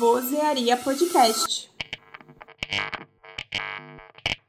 Vozearia Podcast.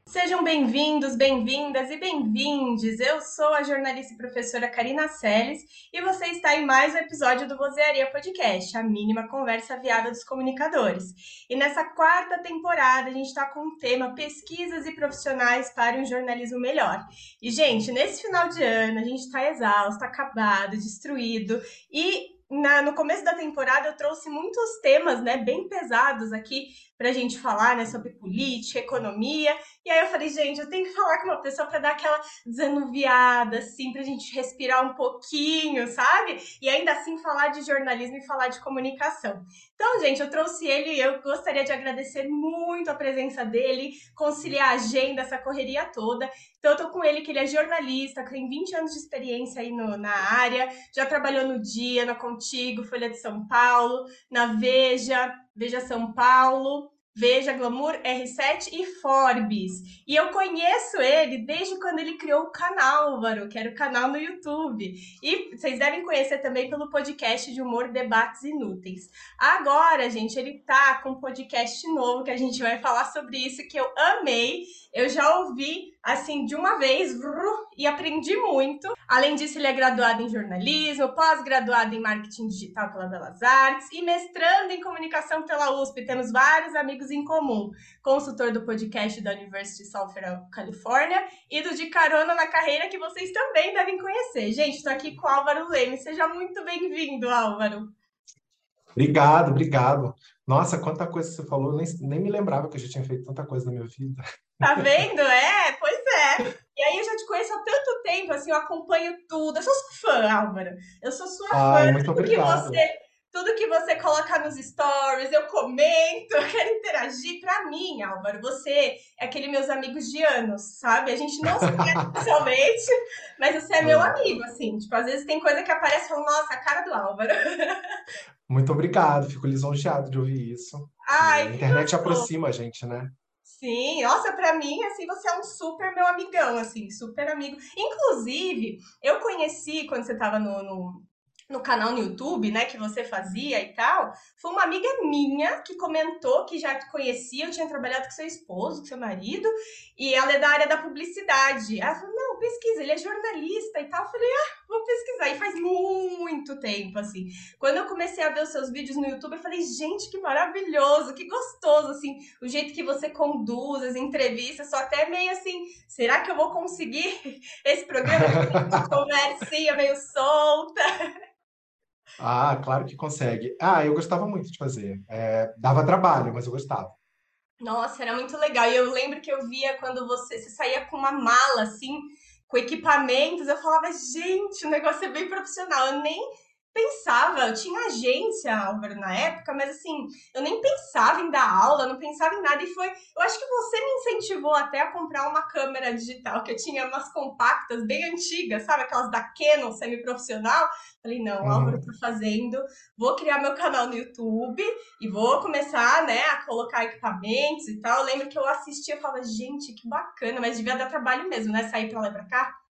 Sejam bem-vindos, bem-vindas e bem-vindes. Eu sou a jornalista e professora Karina Seles e você está em mais um episódio do Vozearia Podcast, a mínima conversa viada dos comunicadores. E nessa quarta temporada a gente está com o tema Pesquisas e Profissionais para um Jornalismo Melhor. E, gente, nesse final de ano a gente está exausto, acabado, destruído e na, no começo da temporada eu trouxe muitos temas, né, bem pesados aqui para a gente falar, né, sobre política, economia. E aí eu falei, gente, eu tenho que falar com uma pessoa para dar aquela desanuviada, assim, para a gente respirar um pouquinho, sabe? E ainda assim falar de jornalismo e falar de comunicação. Então, gente, eu trouxe ele e eu gostaria de agradecer muito a presença dele, conciliar a agenda, essa correria toda. Então, eu tô com ele, que ele é jornalista, tem 20 anos de experiência aí no, na área, já trabalhou no Dia, na Contigo, Folha de São Paulo, na Veja, Veja São Paulo, Veja, Glamour, R7 e Forbes. E eu conheço ele desde quando ele criou o canal, Álvaro, que era o canal no YouTube. E vocês devem conhecer também pelo podcast de humor Debates Inúteis. Agora, gente, ele tá com um podcast novo que a gente vai falar sobre isso, que eu amei. Eu já ouvi assim de uma vez e aprendi muito. Além disso, ele é graduado em jornalismo, pós-graduado em marketing digital pela Belas Artes e mestrando em comunicação pela USP. Temos vários amigos em comum. Consultor do podcast da University of South California e do De Carona na Carreira, que vocês também devem conhecer. Gente, estou aqui com o Álvaro Leme. Seja muito bem-vindo, Álvaro. Obrigado, obrigado. Nossa, quanta coisa você falou, nem, nem me lembrava que eu já tinha feito tanta coisa na minha vida. Tá vendo? É. E aí eu já te conheço há tanto tempo, assim, eu acompanho tudo. Eu sou sua fã, Álvaro. Eu sou sua Ai, fã. Muito tudo obrigado. que você, tudo que você coloca nos stories, eu comento, eu quero interagir. Pra mim, Álvaro, você é aquele meus amigos de anos, sabe? A gente não se conhece pessoalmente, mas você é meu É. amigo, assim. Tipo, às vezes tem coisa que aparece e fala, nossa, a cara do Álvaro. Muito obrigado, fico lisonjeado de ouvir isso. Ai, a internet gostoso. aproxima a gente, né? Sim, nossa, pra mim, assim, você é um super meu amigão, assim, super amigo. Inclusive, eu conheci quando você tava no, no, no canal no YouTube, né, que você fazia e tal, foi uma amiga minha que comentou que já te conhecia, eu tinha trabalhado com seu esposo, com seu marido, e ela é da área da publicidade. Ela falou, não, pesquisa, ele é jornalista e tal. Eu falei, ah, vou pesquisar. E faz muito tempo, assim. Quando eu comecei a ver os seus vídeos no YouTube, eu falei, gente, que maravilhoso, que gostoso, assim, o jeito que você conduz as entrevistas, só até meio assim, será que eu vou conseguir esse programa? Uma conversinha meio solta. Ah, claro que consegue. Ah, eu gostava muito de fazer. É, dava trabalho, mas eu gostava. Nossa, era muito legal. E eu lembro que eu via quando você, você saía com uma mala, assim, com equipamentos, eu falava, gente, o negócio é bem profissional. Eu nem pensava, eu tinha agência, Álvaro, na época, mas assim, eu nem pensava em dar aula, não pensava em nada. E foi, eu acho que você me incentivou até a comprar uma câmera digital, que eu tinha umas compactas bem antigas, sabe? Aquelas da Canon semi-profissional. Falei, não, o Álvaro tá fazendo, vou criar meu canal no YouTube e vou começar, né, a colocar equipamentos e tal. Eu lembro que eu assistia e falava, gente, que bacana, mas devia dar trabalho mesmo, né? Sair pra lá e pra cá.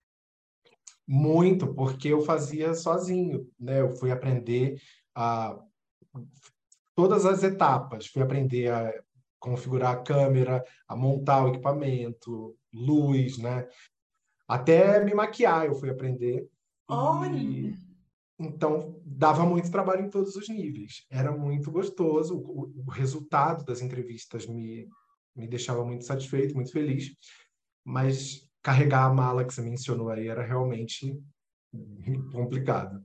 Muito, porque eu fazia sozinho, né? Eu fui aprender a todas as etapas, fui aprender a configurar a câmera, a montar o equipamento, luz, né? Até me maquiar eu fui aprender. E- Olha! Então, dava muito trabalho em todos os níveis. Era muito gostoso. O, o resultado das entrevistas me, me deixava muito satisfeito, muito feliz. Mas carregar a mala que você mencionou aí era realmente complicado.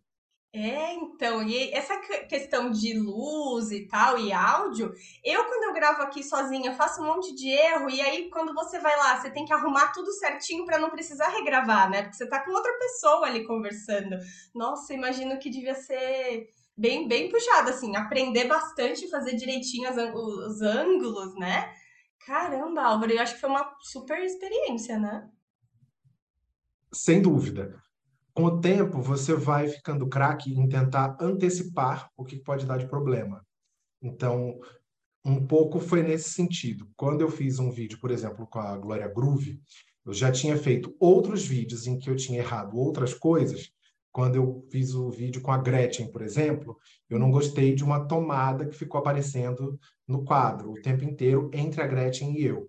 É, então, e essa que- questão de luz e tal, e áudio, eu quando eu gravo aqui sozinha, faço um monte de erro, e aí quando você vai lá, você tem que arrumar tudo certinho pra não precisar regravar, né? Porque você tá com outra pessoa ali conversando. Nossa, imagino que devia ser bem, bem puxado, assim, aprender bastante, fazer direitinho os ângulos, né? Caramba, Álvaro, eu acho que foi uma super experiência, né? Sem dúvida. Com o tempo, você vai ficando craque em tentar antecipar o que pode dar de problema. Então, um pouco foi nesse sentido. Quando eu fiz um vídeo, por exemplo, com a Glória Groove, eu já tinha feito outros vídeos em que eu tinha errado outras coisas, quando eu fiz o vídeo com a Gretchen, por exemplo, eu não gostei de uma tomada que ficou aparecendo no quadro o tempo inteiro entre a Gretchen e eu.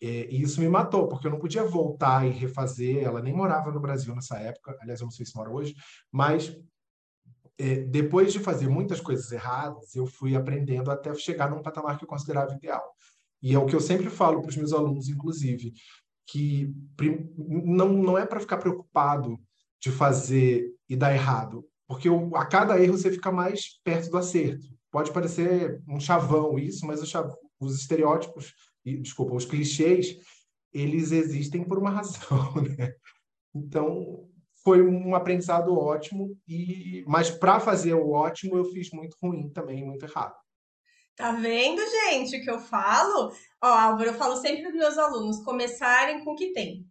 E isso me matou, porque eu não podia voltar e refazer. Ela nem morava no Brasil nessa época, aliás, eu não sei se mora hoje, mas é, depois de fazer muitas coisas erradas, eu fui aprendendo até chegar num patamar que eu considerava ideal. E é o que eu sempre falo para os meus alunos, inclusive, que não, não é para ficar preocupado de fazer e dar errado, porque a cada erro você fica mais perto do acerto. Pode parecer um chavão isso, mas os estereótipos, desculpa, os clichês, eles existem por uma razão, né? Então, foi um aprendizado ótimo, e mas para fazer o ótimo eu fiz muito ruim também, muito errado. Tá vendo, gente, o que eu falo? Ó, Álvaro, eu falo sempre para meus alunos começarem com o que tem.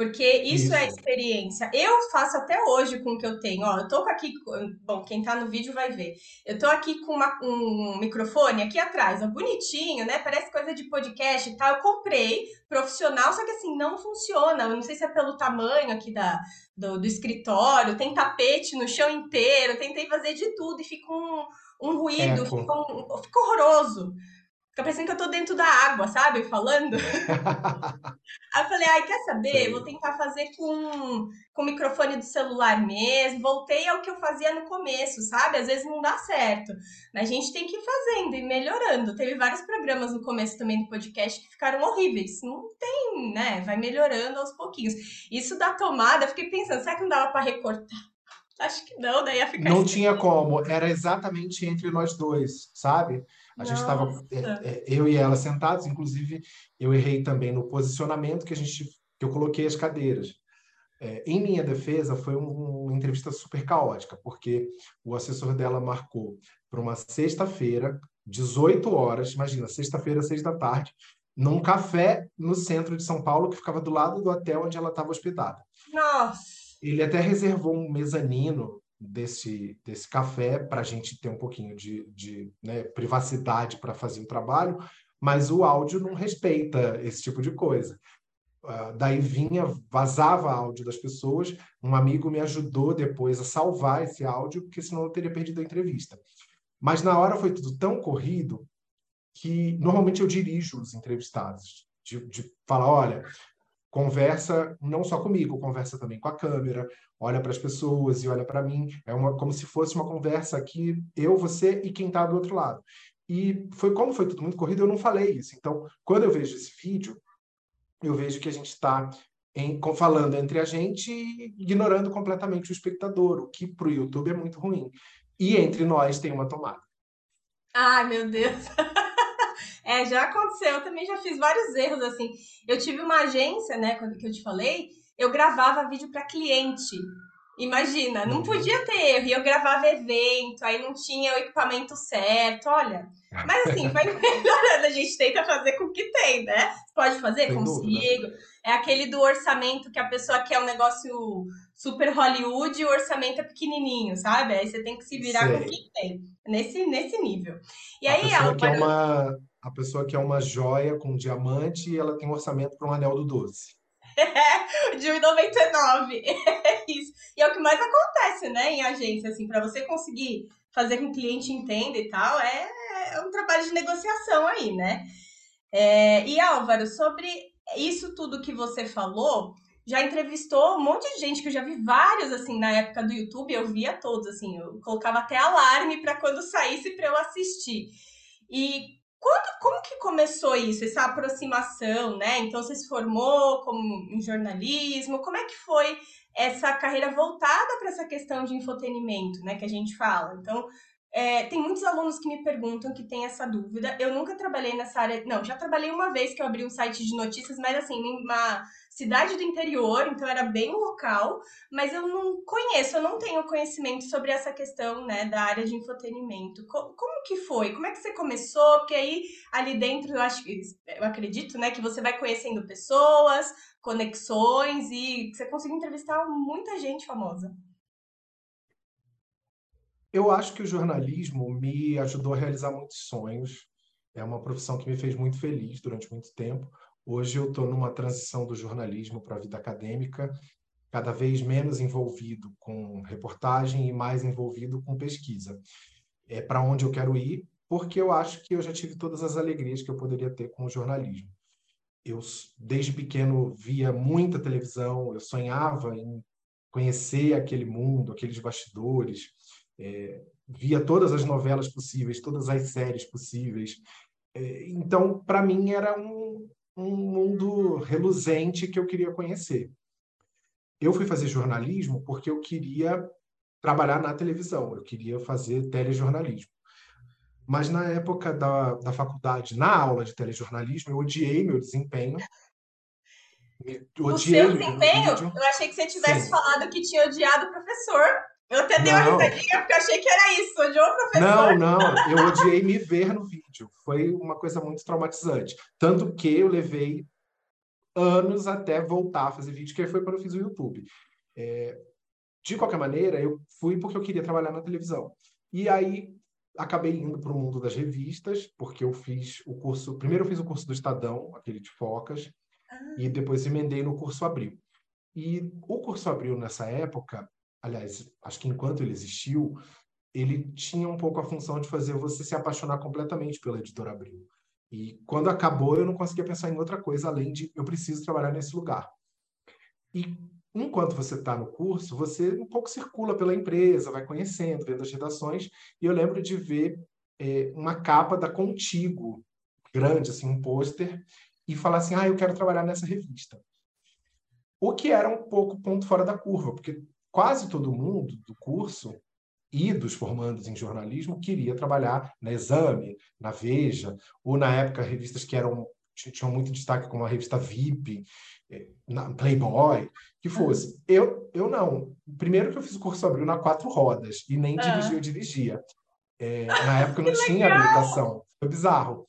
Porque isso, isso, é experiência. Eu faço até hoje com o que eu tenho. Ó, eu tô aqui, bom, quem tá no vídeo vai ver. Eu tô aqui com uma, um microfone aqui atrás, ó, bonitinho, né? Parece coisa de podcast e tal. Eu comprei profissional, só que assim, não funciona. Eu não sei se é pelo tamanho aqui da, do, do escritório, tem tapete no chão inteiro, tentei fazer de tudo e fica um, um ruído, fica, um, fica horroroso. Fica parecendo que eu tô dentro da água, sabe? Falando. Aí eu falei, ai, quer saber? Vou tentar fazer com, com o microfone do celular mesmo. Voltei ao que eu fazia no começo, sabe? Às vezes não dá certo. Mas a gente tem que ir fazendo e melhorando. Teve vários programas no começo também do podcast que ficaram horríveis. Não tem, né? Vai melhorando aos pouquinhos. Isso da tomada, eu fiquei pensando, será que não dava para recortar? Acho que não, daí ia ficar. Não assim. tinha como, era exatamente entre nós dois, sabe? A gente estava, é, é, eu e ela sentados, inclusive eu errei também no posicionamento que a gente, que eu coloquei as cadeiras. É, em minha defesa, foi um, uma entrevista super caótica, porque o assessor dela marcou para uma sexta-feira, 18 horas, imagina, sexta-feira, seis da tarde, num café no centro de São Paulo, que ficava do lado do hotel onde ela estava hospedada. Nossa! Ele até reservou um mezanino desse, desse café para a gente ter um pouquinho de, de né, privacidade para fazer o trabalho, mas o áudio não respeita esse tipo de coisa. Uh, daí vinha, vazava áudio das pessoas. Um amigo me ajudou depois a salvar esse áudio, porque senão eu teria perdido a entrevista. Mas na hora foi tudo tão corrido que normalmente eu dirijo os entrevistados, de, de falar, olha, conversa não só comigo, conversa também com a câmera, olha para as pessoas e olha para mim. É uma, como se fosse uma conversa aqui, eu, você e quem está do outro lado. E foi como foi tudo muito corrido, eu não falei isso. Então, quando eu vejo esse vídeo, eu vejo que a gente está falando entre a gente e ignorando completamente o espectador, o que para o YouTube é muito ruim. E entre nós tem uma tomada. Ai, meu Deus! É, já aconteceu, eu também já fiz vários erros assim. Eu tive uma agência, né, quando que eu te falei, eu gravava vídeo para cliente. Imagina, não uhum. podia ter erro. E eu gravava evento, aí não tinha o equipamento certo, olha. Mas assim, vai melhorando. A gente tenta fazer com o que tem, né? Pode fazer? Sem Consigo. Dúvida. É aquele do orçamento que a pessoa quer um negócio super Hollywood e o orçamento é pequenininho, sabe? Aí você tem que se virar Sei. com o que tem. Nesse, nesse nível. E a aí ela. Que é uma a pessoa quer uma joia com um diamante e ela tem um orçamento para um anel do doce. É, de 1,99. É isso. E é o que mais acontece, né, em agência, assim, para você conseguir fazer com que o cliente entenda e tal, é, é um trabalho de negociação aí, né? É, e Álvaro, sobre isso tudo que você falou, já entrevistou um monte de gente que eu já vi vários assim na época do YouTube, eu via todos assim, eu colocava até alarme para quando saísse para eu assistir. E quando, como que começou isso, essa aproximação, né? Então você se formou como em jornalismo, como é que foi essa carreira voltada para essa questão de infotenimento, né? Que a gente fala. Então, é, tem muitos alunos que me perguntam que tem essa dúvida. Eu nunca trabalhei nessa área. Não, já trabalhei uma vez que eu abri um site de notícias, mas assim, uma cidade do interior, então era bem local, mas eu não conheço, eu não tenho conhecimento sobre essa questão, né, da área de infotenimento. Como, como que foi? Como é que você começou? Porque aí ali dentro eu acho eu acredito, né, que você vai conhecendo pessoas, conexões e você consegue entrevistar muita gente famosa. Eu acho que o jornalismo me ajudou a realizar muitos sonhos. É uma profissão que me fez muito feliz durante muito tempo. Hoje eu estou numa transição do jornalismo para a vida acadêmica cada vez menos envolvido com reportagem e mais envolvido com pesquisa. É para onde eu quero ir, porque eu acho que eu já tive todas as alegrias que eu poderia ter com o jornalismo. Eu, desde pequeno, via muita televisão, eu sonhava em conhecer aquele mundo, aqueles bastidores, é, via todas as novelas possíveis, todas as séries possíveis. É, então, para mim, era um, um mundo reluzente que eu queria conhecer. Eu fui fazer jornalismo porque eu queria trabalhar na televisão, eu queria fazer telejornalismo. Mas na época da, da faculdade, na aula de telejornalismo, eu odiei meu desempenho. o seu desempenho? Eu achei que você tivesse Sim. falado que tinha odiado o professor. Eu até dei uma risadinha porque eu achei que era isso, odiou o professor. Não, não, eu odiei me ver no vídeo. Foi uma coisa muito traumatizante. Tanto que eu levei anos até voltar a fazer vídeo, que foi quando eu fiz o YouTube. É, de qualquer maneira, eu fui porque eu queria trabalhar na televisão. E aí acabei indo para o mundo das revistas, porque eu fiz o curso. Primeiro, eu fiz o curso do Estadão, aquele de focas, ah. e depois emendei no curso Abril. E o curso Abril, nessa época, aliás, acho que enquanto ele existiu, ele tinha um pouco a função de fazer você se apaixonar completamente pela editora Abril. E quando acabou, eu não conseguia pensar em outra coisa além de eu preciso trabalhar nesse lugar. E enquanto você está no curso, você um pouco circula pela empresa, vai conhecendo, vendo as redações. E eu lembro de ver é, uma capa da Contigo, grande, assim, um pôster, e falar assim: ah, eu quero trabalhar nessa revista. O que era um pouco ponto fora da curva, porque quase todo mundo do curso e dos formandos em jornalismo queria trabalhar na Exame, na Veja, ou na época revistas que eram tinham muito destaque como a revista VIP, eh, na Playboy, que ah. fosse. Eu, eu não. Primeiro que eu fiz o curso Abril na quatro rodas e nem ah. dirigir, eu dirigia. É, na época não tinha habilitação. Foi bizarro.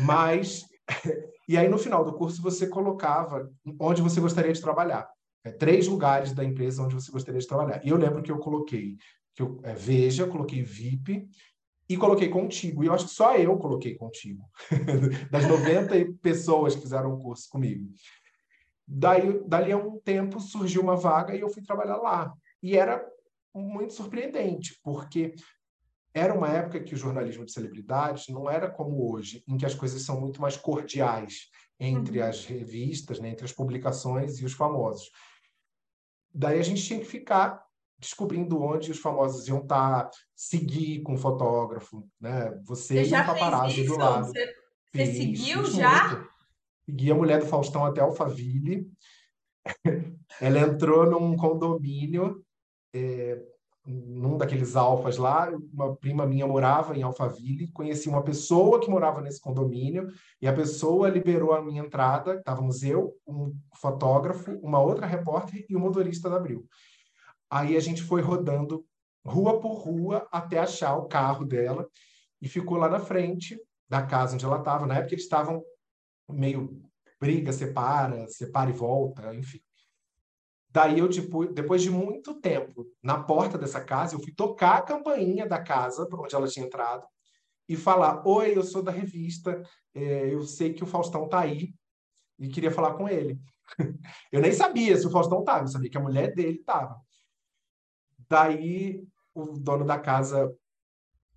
Mas e aí no final do curso você colocava onde você gostaria de trabalhar. É, três lugares da empresa onde você gostaria de trabalhar. E eu lembro que eu coloquei que eu, é, Veja, coloquei VIP e coloquei contigo. E eu acho que só eu coloquei contigo, das 90 pessoas que fizeram o curso comigo. Daí, dali a um tempo surgiu uma vaga e eu fui trabalhar lá. E era muito surpreendente, porque era uma época que o jornalismo de celebridades não era como hoje, em que as coisas são muito mais cordiais entre uhum. as revistas, né, entre as publicações e os famosos. Daí a gente tinha que ficar descobrindo onde os famosos iam estar, tá, seguir com o fotógrafo, né? Você, você já um paparazzi do lado. Você, você Fiz, seguiu já? Muito. Segui a mulher do Faustão até Alphaville. Ela entrou num condomínio, é, num daqueles alfas lá. Uma prima minha morava em Alphaville. Conheci uma pessoa que morava nesse condomínio e a pessoa liberou a minha entrada. Estávamos eu, um fotógrafo, uma outra repórter e o um motorista da Abril. Aí a gente foi rodando rua por rua até achar o carro dela e ficou lá na frente da casa onde ela estava. Na época eles estavam meio briga, separa, separa e volta, enfim. Daí eu, tipo, depois de muito tempo na porta dessa casa, eu fui tocar a campainha da casa onde ela tinha entrado e falar: Oi, eu sou da revista, é, eu sei que o Faustão tá aí e queria falar com ele. eu nem sabia se o Faustão estava, eu sabia que a mulher dele estava. Daí o dono da casa.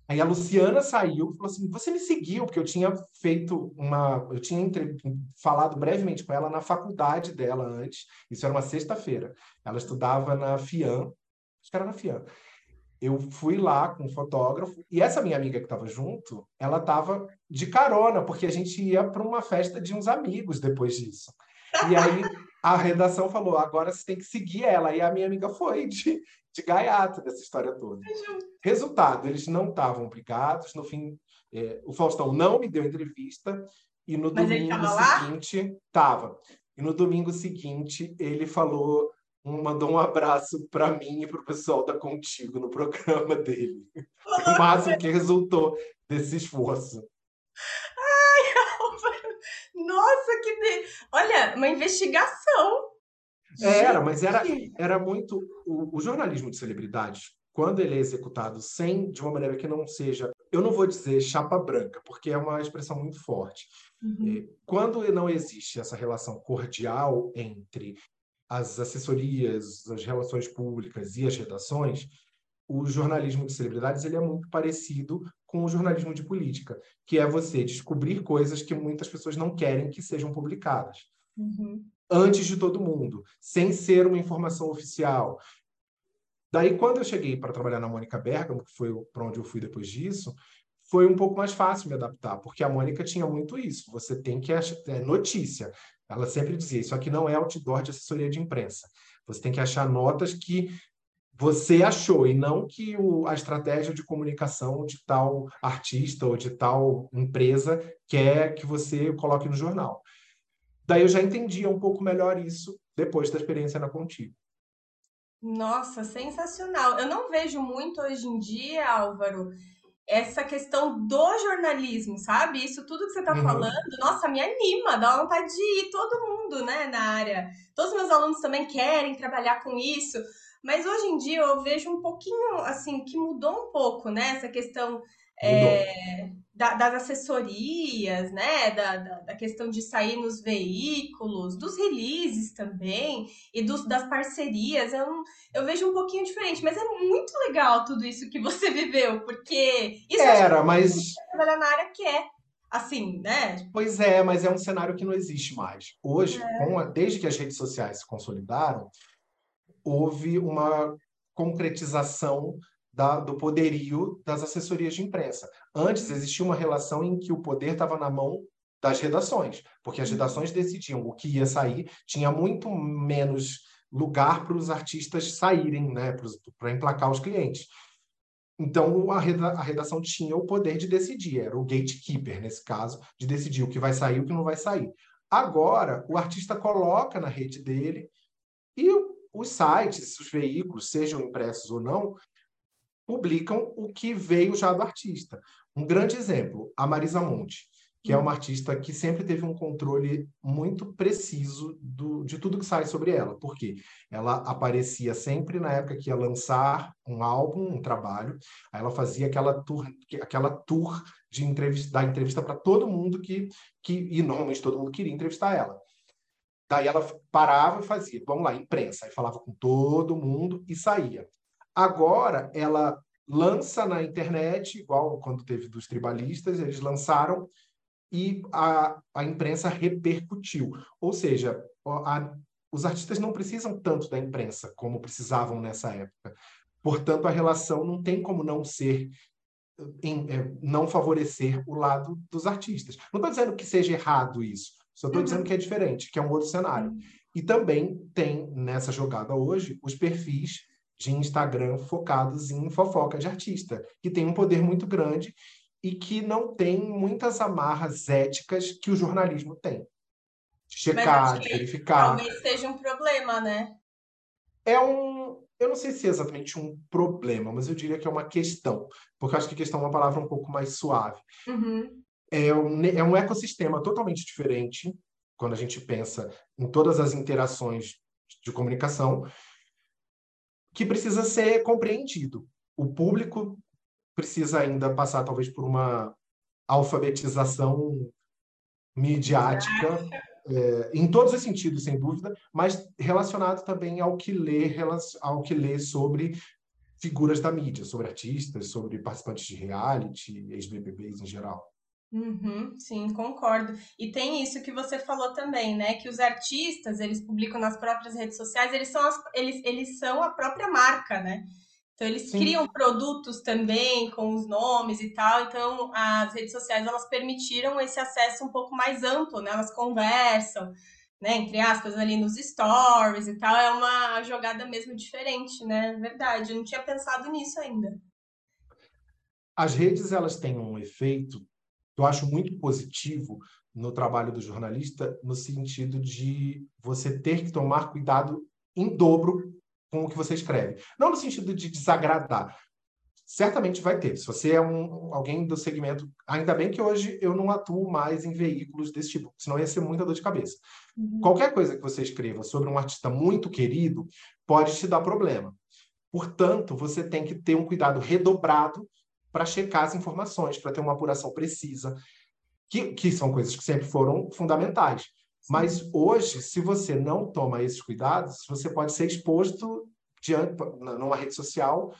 Aí a Luciana saiu e falou assim: Você me seguiu, porque eu tinha feito uma. Eu tinha entre... falado brevemente com ela na faculdade dela antes. Isso era uma sexta-feira. Ela estudava na FIAM, acho que era na FIAM. Eu fui lá com o fotógrafo e essa minha amiga que estava junto, ela estava de carona, porque a gente ia para uma festa de uns amigos depois disso. E aí a redação falou: agora você tem que seguir ela. E a minha amiga foi de, de gaiato dessa história toda. Resultado, eles não estavam brigados. No fim, é, o Faustão não me deu entrevista. E no Mas domingo seguinte, estava. E no domingo seguinte, ele falou, mandou um abraço para mim e para o pessoal da Contigo no programa dele. o máximo que resultou desse esforço. Ai, nossa, que. De... Olha, uma investigação. Era, mas era, era muito. O, o, jornalismo de celebridades, quando ele é executado sem, de uma maneira que não seja. Eu não vou dizer chapa branca, porque é uma expressão muito forte. Uhum. É, quando não existe essa relação cordial entre as assessorias, as relações públicas e as redações, o jornalismo de celebridades ele é muito parecido com o jornalismo de política, que é você descobrir coisas que muitas pessoas não querem que sejam publicadas. Uhum. Antes de todo mundo, sem ser uma informação oficial. Daí, quando eu cheguei para trabalhar na Mônica Bergamo, que foi para onde eu fui depois disso, foi um pouco mais fácil me adaptar, porque a Mônica tinha muito isso. Você tem que achar é, notícia. Ela sempre dizia: isso aqui não é outdoor de assessoria de imprensa. Você tem que achar notas que você achou e não que o, a estratégia de comunicação de tal artista ou de tal empresa quer que você coloque no jornal. Daí eu já entendia um pouco melhor isso depois da experiência na Contigo. Nossa, sensacional. Eu não vejo muito hoje em dia, Álvaro, essa questão do jornalismo, sabe? Isso tudo que você está uhum. falando, nossa, me anima, dá vontade de ir todo mundo, né, na área. Todos os meus alunos também querem trabalhar com isso, mas hoje em dia eu vejo um pouquinho, assim, que mudou um pouco, né? Essa questão é, da, das assessorias, né? Da, da, da, questão de sair nos veículos, dos releases também, e dos, das parcerias. Eu, eu vejo um pouquinho diferente, mas é muito legal tudo isso que você viveu, porque isso era, mas trabalhar na área que é assim, né? Pois é, mas é um cenário que não existe mais. Hoje, é. a, desde que as redes sociais se consolidaram, houve uma concretização da, do poderio das assessorias de imprensa. Antes existia uma relação em que o poder estava na mão das redações, porque as redações decidiam o que ia sair, tinha muito menos lugar para os artistas saírem, né, para emplacar os clientes. Então, a, redação tinha o poder de decidir, era o gatekeeper, nesse caso, de decidir o que vai sair e o que não vai sair. Agora, o artista coloca na rede dele e os sites, os veículos, sejam impressos ou não, publicam o que veio já do artista. Um grande exemplo, a Marisa Monte, que é uma artista que sempre teve um controle muito preciso do, de tudo que sai sobre ela. Por quê? Ela aparecia sempre na época que ia lançar um álbum, um trabalho, aí ela fazia aquela tour, aquela tour de entrevista, dar entrevista para todo mundo que, que, e normalmente todo mundo queria entrevistar ela. Daí ela parava e fazia, vamos lá, imprensa. Aí falava com todo mundo e saía. Agora ela lança na internet, igual quando teve dos tribalistas, eles lançaram e a, a imprensa repercutiu. Ou seja, a, os artistas não precisam tanto da imprensa como precisavam nessa época. Portanto, a relação não tem como não ser em, é, não favorecer o lado dos artistas. Não estou dizendo que seja errado isso, só estou uhum. dizendo que é diferente, que é um outro cenário. Uhum. E também tem nessa jogada hoje os perfis de Instagram focados em fofoca de artista, que tem um poder muito grande e que não tem muitas amarras éticas que o jornalismo tem. Checar, de verificar. Talvez seja um problema, né? É um. Eu não sei se é exatamente um problema, mas eu diria que é uma questão, porque eu acho que questão é uma palavra um pouco mais suave. Uhum é um, é um ecossistema totalmente diferente quando a gente pensa em todas as interações de comunicação que precisa ser compreendido. O público precisa ainda passar talvez por uma alfabetização midiática é, em todos os sentidos, sem dúvida, mas relacionado também ao que lê, ao que lê sobre figuras da mídia, sobre artistas, sobre participantes de reality, ex-BBBs em geral. Uhum, sim, concordo. E tem isso que você falou também, né? Que os artistas, eles publicam nas próprias redes sociais, eles são, as, eles, eles são a própria marca, né? Então, eles sim. criam produtos também com os nomes e tal. Então, as redes sociais, elas permitiram esse acesso um pouco mais amplo, né? Elas conversam, né? Entre aspas, ali nos stories e tal. É uma jogada mesmo diferente, né? Verdade, eu não tinha pensado nisso ainda. As redes, elas têm um efeito eu acho muito positivo no trabalho do jornalista, no sentido de você ter que tomar cuidado em dobro com o que você escreve. Não no sentido de desagradar. Certamente vai ter. Se você é um, alguém do segmento. Ainda bem que hoje eu não atuo mais em veículos desse tipo, senão ia ser muita dor de cabeça. Uhum. Qualquer coisa que você escreva sobre um artista muito querido pode te dar problema. Portanto, você tem que ter um cuidado redobrado para checar as informações, para ter uma apuração precisa, que, que são coisas que sempre foram fundamentais. Mas hoje, se você não toma esses cuidados, você pode ser exposto diante, numa rede social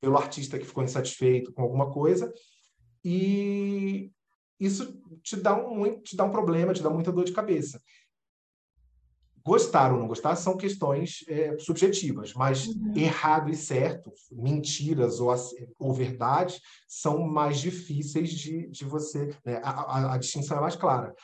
pelo artista que ficou insatisfeito com alguma coisa e isso te dá um, te dá um problema, te dá muita dor de cabeça. Gostar ou não gostar são questões é, subjetivas, mas uhum. errado e certo, mentiras ou, ou verdade, são mais difíceis de, de você. Né? A, a, a, distinção é mais clara.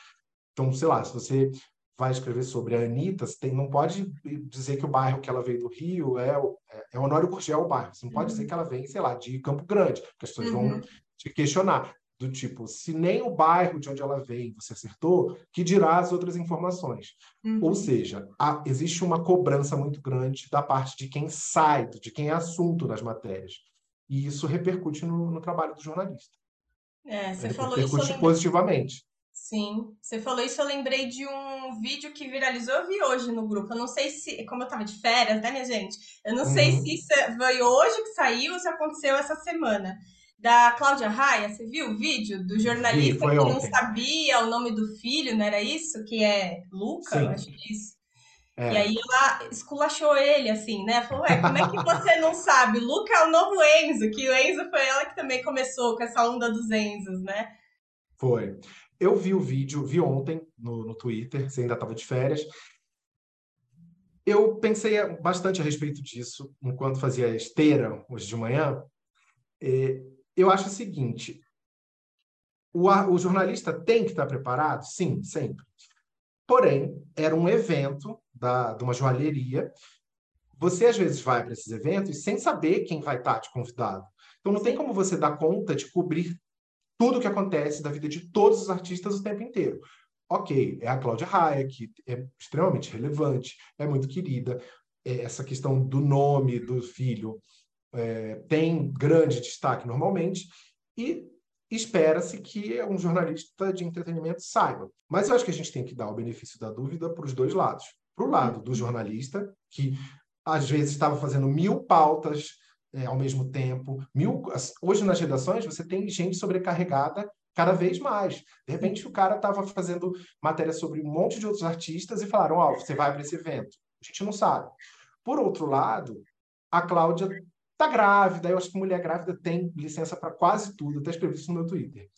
Então, sei lá, se você vai escrever sobre a Anitta, você tem, não pode dizer que o bairro que ela veio do Rio é, é, é Honório Gurgel o bairro. Você não pode dizer uhum. que ela vem, sei lá, de Campo Grande, porque as pessoas uhum. vão te questionar. Do tipo, se nem o bairro de onde ela vem você acertou, que dirá as outras informações. Uhum. Ou seja, há, existe uma cobrança muito grande da parte de quem sai, de quem é assunto das matérias. E isso repercute no, no trabalho do jornalista. É, você falou isso. Repercute positivamente. Sim, você falou isso, eu lembrei de um vídeo que viralizou, eu vi hoje no grupo. Eu não sei se, como eu tava de férias, né, minha gente? Eu não uhum. sei se foi hoje que saiu ou se aconteceu essa semana. Da Cláudia Raia, você viu o vídeo do jornalista que ontem. não sabia o nome do filho, não era isso? Que é Luca, Sim. acho que é isso. É. E aí ela esculachou ele, assim, né? Falou, ué, como é que você não sabe? Luca é o novo Enzo, que o Enzo foi ela que também começou com essa onda dos Enzos, né? Foi. Eu vi o vídeo, vi ontem no, no Twitter, você ainda estava de férias. Eu pensei bastante a respeito disso enquanto fazia esteira hoje de manhã. Eu acho o seguinte: o, o jornalista tem que estar preparado? Sim, sempre. Porém, era um evento da, de uma joalheria. Você, às vezes, vai para esses eventos sem saber quem vai estar te convidado. Então, não tem como você dar conta de cobrir tudo o que acontece da vida de todos os artistas o tempo inteiro. Ok, é a Cláudia Raia, que é extremamente relevante, é muito querida. É, essa questão do nome do filho é, tem grande destaque normalmente, e espera-se que um jornalista de entretenimento saiba. Mas eu acho que a gente tem que dar o benefício da dúvida para os dois lados. Para o lado do jornalista, que às vezes estava fazendo mil pautas é, ao mesmo tempo. Mil, hoje nas redações você tem gente sobrecarregada cada vez mais. De repente o cara estava fazendo matéria sobre um monte de outros artistas e falaram, ó, oh, você vai para esse evento. A gente não sabe. Por outro lado, a Cláudia está grávida, eu acho que mulher grávida tem licença para quase tudo, até escrevi isso no meu Twitter.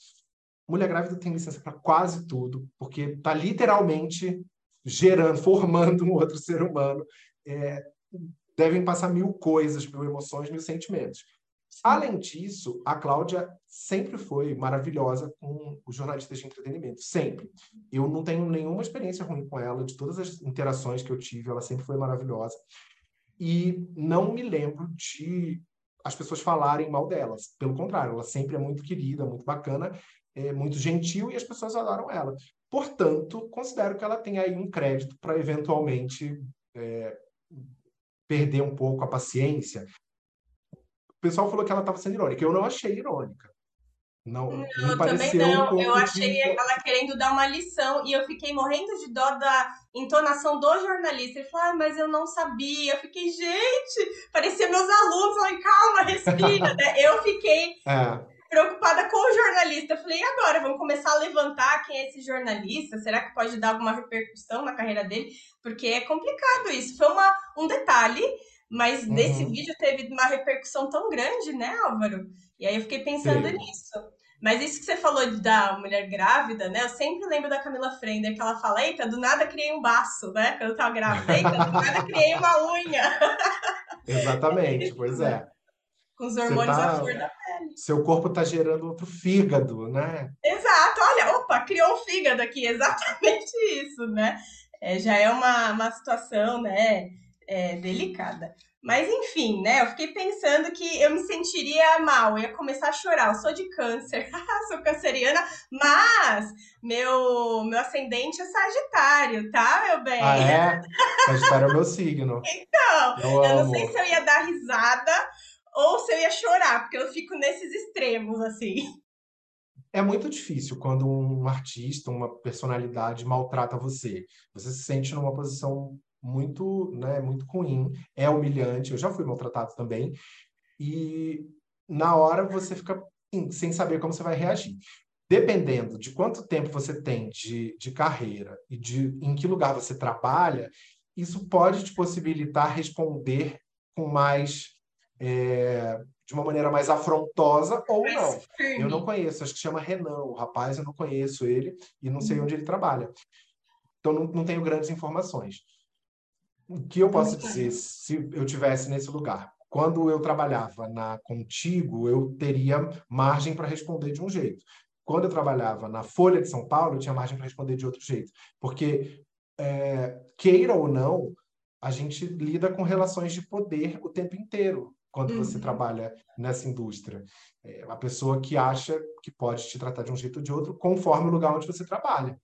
Mulher grávida tem licença para quase tudo, porque está literalmente gerando, formando um outro ser humano. É, devem passar mil coisas, mil emoções, mil sentimentos. Além disso, a Cláudia sempre foi maravilhosa com os jornalistas de entretenimento, sempre. Eu não tenho nenhuma experiência ruim com ela, de todas as interações que eu tive, ela sempre foi maravilhosa. E não me lembro de as pessoas falarem mal delas. Pelo contrário, ela sempre é muito querida, muito bacana, é muito gentil e as pessoas adoram ela. Portanto, considero que ela tem aí um crédito para eventualmente é, perder um pouco a paciência. O pessoal falou que ela estava sendo irônica. Eu não achei irônica. Não, não me pareceu não. Um eu achei de... ela querendo dar uma lição e eu fiquei morrendo de dó da entonação do jornalista. Ele falou, ah, mas eu não sabia. Eu fiquei, gente, parecia meus alunos. Falei, calma, respira. Né? eu fiquei é. preocupada com o jornalista. Eu falei, e agora? Vamos começar a levantar quem é esse jornalista? Será que pode dar alguma repercussão na carreira dele? Porque é complicado isso. Foi uma, um detalhe, mas uhum. desse vídeo teve uma repercussão tão grande, né, Álvaro? E aí eu fiquei pensando Sim. nisso. Mas isso que você falou da mulher grávida, né? Eu sempre lembro da Camila Frender, que ela fala, eita, do nada criei um baço, né? Quando eu tava grávida, eita, do nada criei uma unha. Exatamente, pois é. Com os hormônios tá... à flor da pele. Seu corpo tá gerando outro fígado, né? Exato, olha, opa, criou um fígado aqui, exatamente isso, né? é, já é uma, uma situação, né, é, delicada. Mas enfim, né? Eu fiquei pensando que eu me sentiria mal, eu ia começar a chorar. Eu sou de câncer, sou canceriana, mas meu meu ascendente é Sagitário, tá, meu bem? Ah, é? Sagitário é o meu signo. Então, eu, eu não sei se eu ia dar risada ou se eu ia chorar, porque eu fico nesses extremos, assim. É muito difícil quando um artista, uma personalidade maltrata você. Você se sente numa posição muito, né, muito ruim, é humilhante. Eu já fui maltratado também. E na hora você fica assim, sem saber como você vai reagir. dependendo de quanto tempo você tem de, de carreira e de em que lugar você trabalha, isso pode te possibilitar responder com mais é, de uma maneira mais afrontosa ou não. Eu não conheço, acho que chama Renan, o rapaz, eu não conheço ele e não sei uhum. onde ele trabalha. Então não, não tenho grandes informações. O que eu posso dizer se eu tivesse nesse lugar? Quando eu trabalhava na Contigo, eu teria margem para responder de um jeito. Quando eu trabalhava na Folha de São Paulo, eu tinha margem para responder de outro jeito. Porque, é, queira ou não, a gente lida com relações de poder o tempo inteiro quando uhum. você trabalha nessa indústria. É uma pessoa que acha que pode te tratar de um jeito ou de outro conforme o lugar onde você trabalha.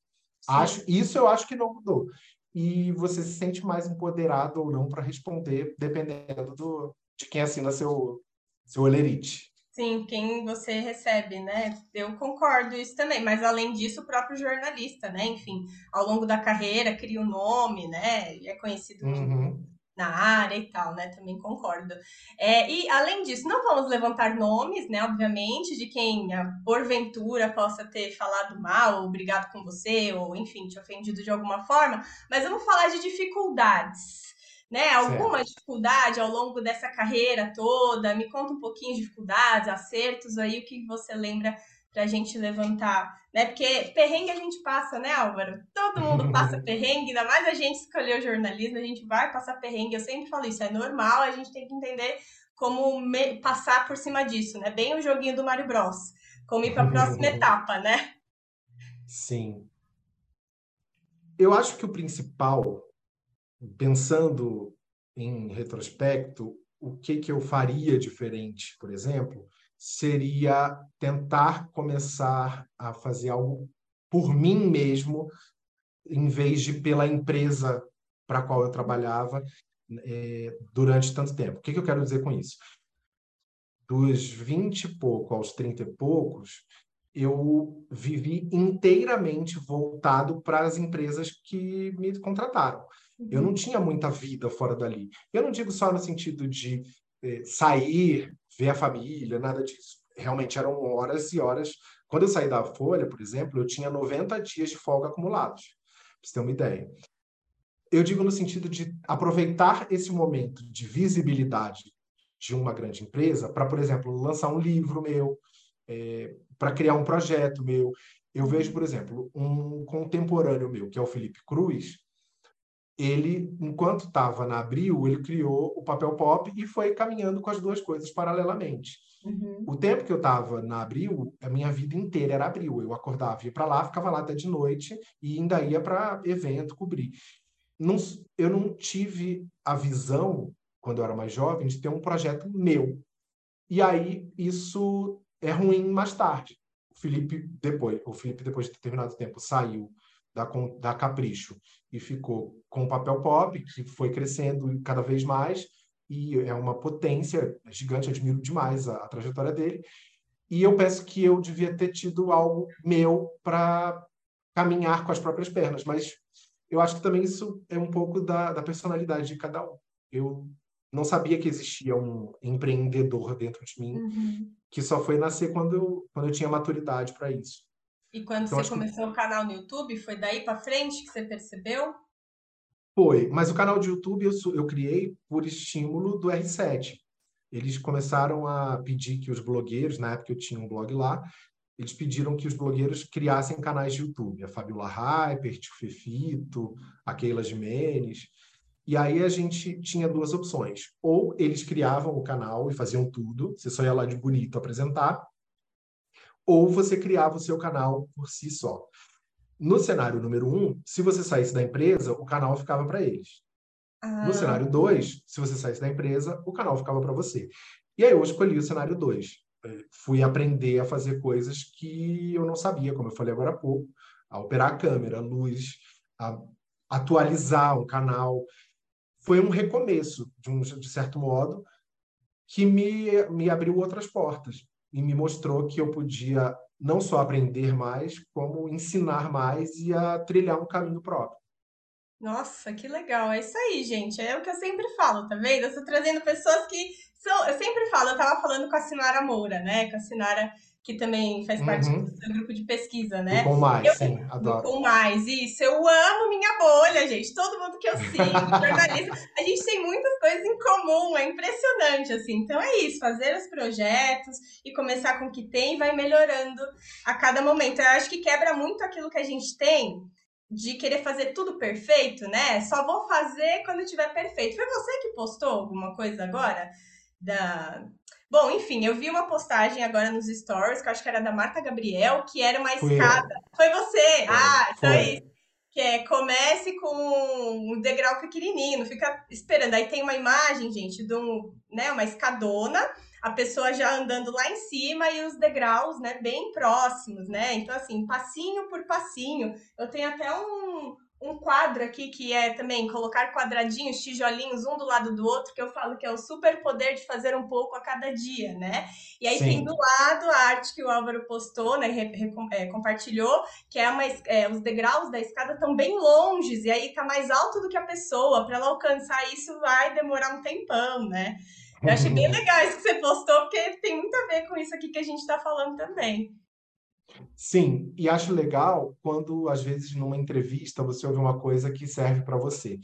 Acho, isso eu acho que não mudou. E você se sente mais empoderado ou não para responder, dependendo do, de quem assina seu, seu olerite. Sim, quem você recebe, né? Eu concordo isso também, mas além disso, o próprio jornalista, né? Enfim, ao longo da carreira cria o um nome, né? E é conhecido uhum na área e tal, né? Também concordo. É, e além disso, não vamos levantar nomes, né? Obviamente, de quem ah, porventura possa ter falado mal, ou brigado com você, ou enfim, te ofendido de alguma forma, mas vamos falar de dificuldades. Né, alguma certo. dificuldade ao longo dessa carreira toda? Me conta um pouquinho de dificuldades, acertos aí, o que você lembra para a gente levantar, né? Porque perrengue a gente passa, né, Álvaro? Todo mundo passa perrengue, ainda mais a gente escolheu jornalismo, a gente vai passar perrengue. Eu sempre falo isso, é normal, a gente tem que entender como me... passar por cima disso, né? Bem o joguinho do Mario Bros. Como ir para a próxima etapa, né? Sim. Eu acho que o principal, pensando em retrospecto, o que, que eu faria diferente, por exemplo, seria tentar começar a fazer algo por mim mesmo, em vez de pela empresa para a qual eu trabalhava é, durante tanto tempo. O que, que eu quero dizer com isso? Dos 20 e pouco aos 30 e poucos, eu vivi inteiramente voltado para as empresas que me contrataram. Eu não uhum. tinha muita vida fora dali. Eu não digo só no sentido de sair ver a família, nada disso. Realmente eram horas e horas. Quando eu saí da Folha, por exemplo, eu tinha 90 dias de folga acumulados, para você ter uma ideia. Eu digo no sentido de aproveitar esse momento de visibilidade de uma grande empresa para, por exemplo, lançar um livro meu, é, para criar um projeto meu. Eu vejo, por exemplo, um contemporâneo meu, que é o Felipe Cruz, ele, enquanto estava na Abril, ele criou o papel pop e foi caminhando com as duas coisas paralelamente. Uhum. O tempo que eu estava na Abril, a minha vida inteira era Abril. Eu acordava, ia para lá, ficava lá até de noite e ainda ia para evento cobrir. Não, eu não tive a visão, quando eu era mais jovem, de ter um projeto meu. E aí isso é ruim mais tarde. O Felipe depois, o Felipe depois de determinado tempo saiu da, da Capricho e ficou com o papel pop, que foi crescendo cada vez mais, e é uma potência gigante, admiro demais a, a trajetória dele. E eu penso que eu devia ter tido algo meu para caminhar com as próprias pernas, mas eu acho que também isso é um pouco da, da personalidade de cada um. Eu não sabia que existia um empreendedor dentro de mim, uhum. que só foi nascer quando eu, quando eu tinha maturidade para isso. E quando então, você começou que... o canal no YouTube, foi daí para frente que você percebeu? Foi, mas o canal de YouTube eu, eu criei por estímulo do R7. Eles começaram a pedir que os blogueiros, na época eu tinha um blog lá, eles pediram que os blogueiros criassem canais de YouTube. A Fabiola Hyper, Tio Fefito, a Keila Jimenez. E aí a gente tinha duas opções. Ou eles criavam o canal e faziam tudo, você só ia lá de bonito apresentar, ou você criava o seu canal por si só. No cenário número um, se você saísse da empresa, o canal ficava para eles. Ah. No cenário dois, se você saísse da empresa, o canal ficava para você. E aí eu escolhi o cenário dois. É, fui aprender a fazer coisas que eu não sabia, como eu falei agora há pouco, a operar a câmera, a luz, a atualizar o canal. Foi um recomeço, de, um, de certo modo, que me, me abriu outras portas e me mostrou que eu podia não só aprender mais, como ensinar mais e a trilhar um caminho próprio. Nossa, que legal. É isso aí, gente. É o que eu sempre falo, tá vendo? Eu tô trazendo pessoas que são. Eu sempre falo, eu tava falando com a Sinara Moura, né? Com a Sinara que também faz parte uhum. do seu grupo de pesquisa, né? Com mais, eu, sim, adoro. Com mais, isso. Eu amo minha bolha, gente. Todo mundo que eu sigo, jornalista, a gente tem muitas coisas em comum, é impressionante, assim. Então é isso, fazer os projetos e começar com o que tem e vai melhorando a cada momento. Eu acho que quebra muito aquilo que a gente tem de querer fazer tudo perfeito, né? Só vou fazer quando tiver perfeito. Foi você que postou alguma coisa agora? Da, Bom, enfim, eu vi uma postagem agora nos stories, que eu acho que era da Marta Gabriel, que era uma escada. Foi você! Foi. Ah, então é isso. Que é comece com um degrau pequenininho, fica esperando. Aí tem uma imagem, gente, de um, né, uma escadona, a pessoa já andando lá em cima e os degraus, né, bem próximos, né? Então, assim, passinho por passinho. Eu tenho até um, um quadro aqui que é também colocar quadradinhos, tijolinhos um do lado do outro, que eu falo que é o super poder de fazer um pouco a cada dia, né? E aí Sim. tem do lado a arte que o Álvaro postou, né? Re, re, é, compartilhou, que é, uma, é, os degraus da escada estão bem longes, e aí tá mais alto do que a pessoa. Para ela alcançar isso vai demorar um tempão, né? Eu achei bem legal isso que você postou, porque tem muito a ver com isso aqui que a gente está falando também. Sim, e acho legal quando, às vezes, numa entrevista, você ouve uma coisa que serve para você.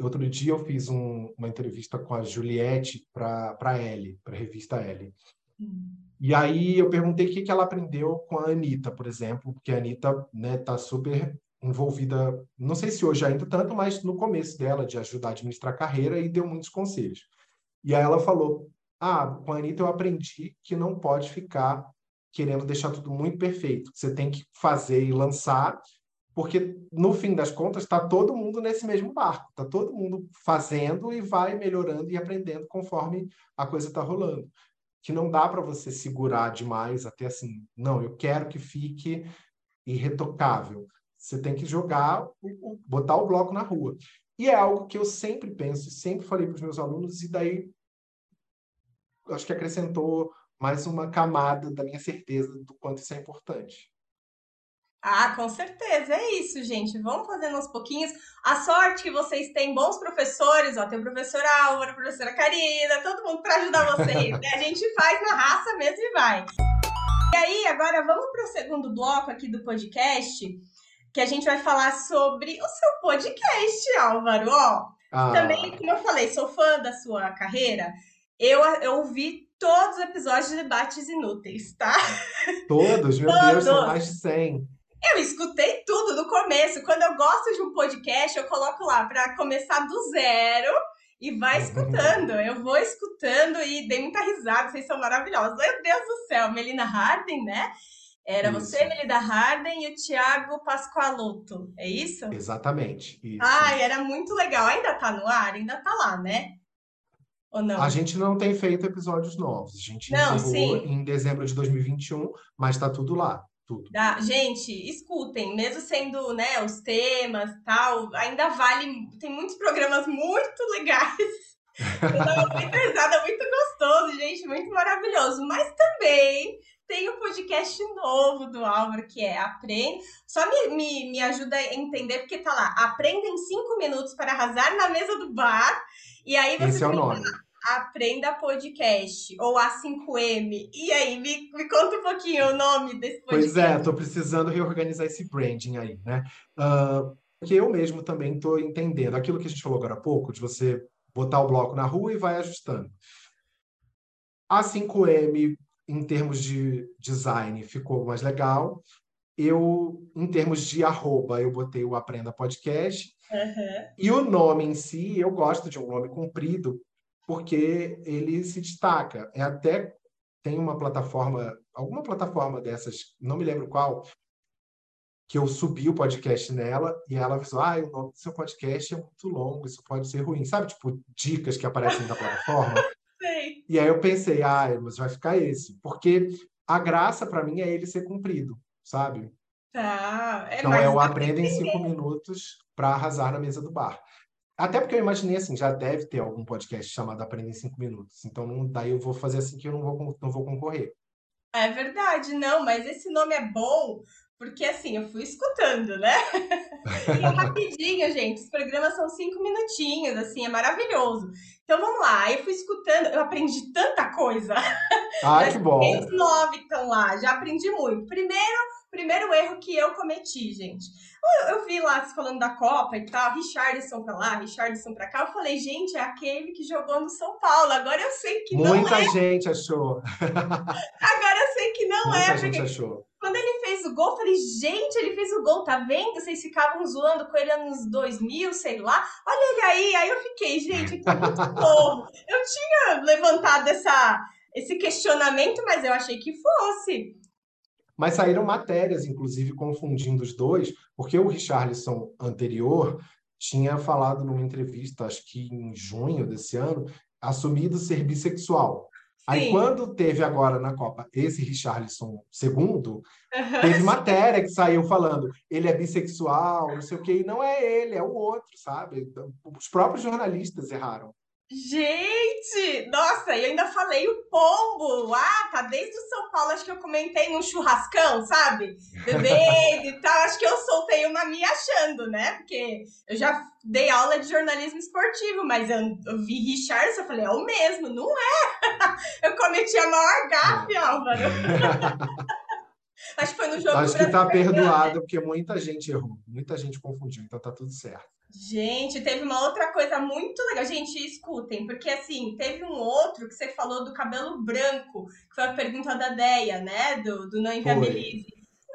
Outro dia eu fiz um, uma entrevista com a Juliette para a Elle, para a revista Elle. Hum. E aí eu perguntei o que, que ela aprendeu com a Anitta, por exemplo, porque a Anitta está né, tá super envolvida, não sei se hoje ainda tanto, mas no começo dela, de ajudar a administrar a carreira, e deu muitos conselhos. E aí ela falou, ah, com a Anitta eu aprendi que não pode ficar querendo deixar tudo muito perfeito. Você tem que fazer e lançar, porque no fim das contas está todo mundo nesse mesmo barco, está todo mundo fazendo e vai melhorando e aprendendo conforme a coisa está rolando. Que não dá para você segurar demais até assim, não, eu quero que fique irretocável. Você tem que jogar, botar o bloco na rua. E é algo que eu sempre penso, sempre falei para os meus alunos, e daí acho que acrescentou mais uma camada da minha certeza do quanto isso é importante. Ah, com certeza, é isso, gente. Vamos fazendo aos pouquinhos. A sorte que vocês têm bons professores, ó, tem o professor Álvaro, a professora Karina, todo mundo para ajudar vocês. Né? A gente faz na raça mesmo e vai. E aí, agora vamos para o segundo bloco aqui do podcast, que a gente vai falar sobre o seu podcast, Álvaro. Ó, ah. também, como eu falei, sou fã da sua carreira. Eu, eu ouvi todos os episódios de debates inúteis, tá? Todos? Meu todos. Deus, são mais de 100. Eu escutei tudo no começo. Quando eu gosto de um podcast, eu coloco lá para começar do zero e vai escutando. Eu vou escutando e dei muita risada, vocês são maravilhosos. Meu Deus do céu, Melina Harden, né? Era isso. você, Melina Harden e o Thiago Pascoaloto, é isso? Exatamente. Isso. Ai, era muito legal. Ainda tá no ar? Ainda tá lá, né? Ou não? A gente não tem feito episódios novos. A gente não, encerrou sim. em dezembro de 2021, mas está tudo lá. Tudo. Tá, gente, escutem, mesmo sendo né, os temas tal, ainda vale. Tem muitos programas muito legais. muito risada, muito gostoso, gente, muito maravilhoso. Mas também tem o um podcast novo do Álvaro, que é Aprende. Só me, me, me ajuda a entender, porque tá lá, aprenda em cinco minutos para arrasar na mesa do bar. E aí você Esse é o nome. Aprenda Podcast, ou A5M. E aí, me, me conta um pouquinho o nome desse podcast. Pois é, estou precisando reorganizar esse branding aí, né? Uh, porque eu mesmo também estou entendendo aquilo que a gente falou agora há pouco, de você botar o bloco na rua e vai ajustando. A 5M, em termos de design, ficou mais legal. Eu, em termos de arroba, eu botei o Aprenda Podcast. Uhum. E o nome em si, eu gosto de um nome comprido, porque ele se destaca. É até tem uma plataforma, alguma plataforma dessas, não me lembro qual, que eu subi o podcast nela e ela avisou: ah, o nome do seu podcast é muito longo, isso pode ser ruim. Sabe, tipo, dicas que aparecem na plataforma? Sim. E aí eu pensei, ah, mas vai ficar esse. Porque a graça para mim é ele ser cumprido, sabe? Tá. É, então é o aprenda em cinco minutos para arrasar na mesa do bar. Até porque eu imaginei assim, já deve ter algum podcast chamado Aprenda em Cinco Minutos. Então, não, daí eu vou fazer assim que eu não vou, não vou concorrer. É verdade, não, mas esse nome é bom porque assim, eu fui escutando, né? e é rapidinho, gente. Os programas são cinco minutinhos, assim, é maravilhoso. Então vamos lá, eu fui escutando, eu aprendi tanta coisa. Ah, que bom. nove estão lá, já aprendi muito. Primeiro, primeiro erro que eu cometi, gente. Eu, eu vi lá falando da Copa e tal, Richardson pra lá, Richardson pra cá. Eu falei, gente, é aquele que jogou no São Paulo. Agora eu sei que Muita não é. Muita gente achou. Agora eu sei que não Muita é. Muita gente achou. Quando ele fez o gol, eu falei, gente, ele fez o gol, tá vendo? Vocês ficavam zoando com ele anos 2000, sei lá. Olha ele aí. Aí eu fiquei, gente, que muito novo. Eu tinha levantado essa, esse questionamento, mas eu achei que fosse. Mas saíram matérias, inclusive, confundindo os dois, porque o Richarlison anterior tinha falado numa entrevista, acho que em junho desse ano, assumido ser bissexual. Aí, quando teve agora na Copa esse Richarlison segundo, teve matéria que saiu falando ele é bissexual, não sei o quê, e não é ele, é o outro, sabe? Os próprios jornalistas erraram. Gente, nossa, eu ainda falei o pombo. Ah, tá desde o São Paulo, acho que eu comentei num churrascão, sabe? Bebendo e tal. Acho que eu soltei uma me achando, né? Porque eu já dei aula de jornalismo esportivo, mas eu, eu vi Richardson, eu falei, é o mesmo, não é? eu cometi a maior gafe, é. Álvaro. acho que foi no jogo Acho que tá perdoado, porque muita gente errou, muita gente confundiu, então tá tudo certo. Gente, teve uma outra coisa muito legal. Gente, escutem, porque assim, teve um outro que você falou do cabelo branco, que foi a pergunta da Deia, né? Do, do Não Inviabilize.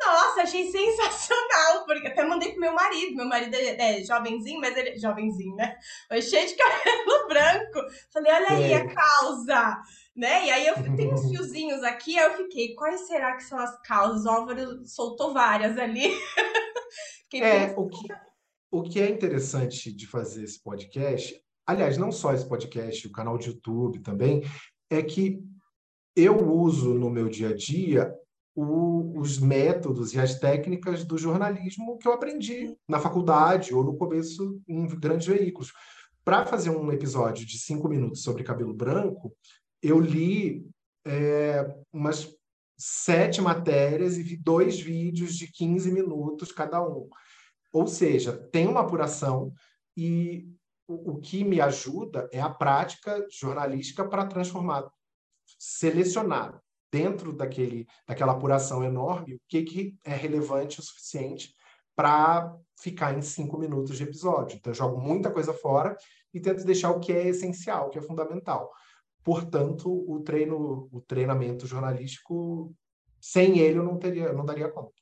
Nossa, achei sensacional, porque até mandei pro meu marido. Meu marido é, é jovenzinho, mas ele. Jovenzinho, né? Foi cheio de cabelo branco. Falei, olha aí a causa, né? E aí eu tenho uns fiozinhos aqui, aí eu fiquei, quais será que são as causas? O Álvaro soltou várias ali. é, o que o que é interessante de fazer esse podcast, aliás, não só esse podcast, o canal de YouTube também, é que eu uso no meu dia a dia o, os métodos e as técnicas do jornalismo que eu aprendi na faculdade ou no começo em grandes veículos. Para fazer um episódio de cinco minutos sobre cabelo branco, eu li é, umas sete matérias e vi dois vídeos de 15 minutos cada um. Ou seja, tem uma apuração e o, o que me ajuda é a prática jornalística para transformar, selecionar dentro daquele, daquela apuração enorme o que, que é relevante o suficiente para ficar em cinco minutos de episódio. Então, eu jogo muita coisa fora e tento deixar o que é essencial, o que é fundamental. Portanto, o treino, o treinamento jornalístico, sem ele eu não teria, não daria conta.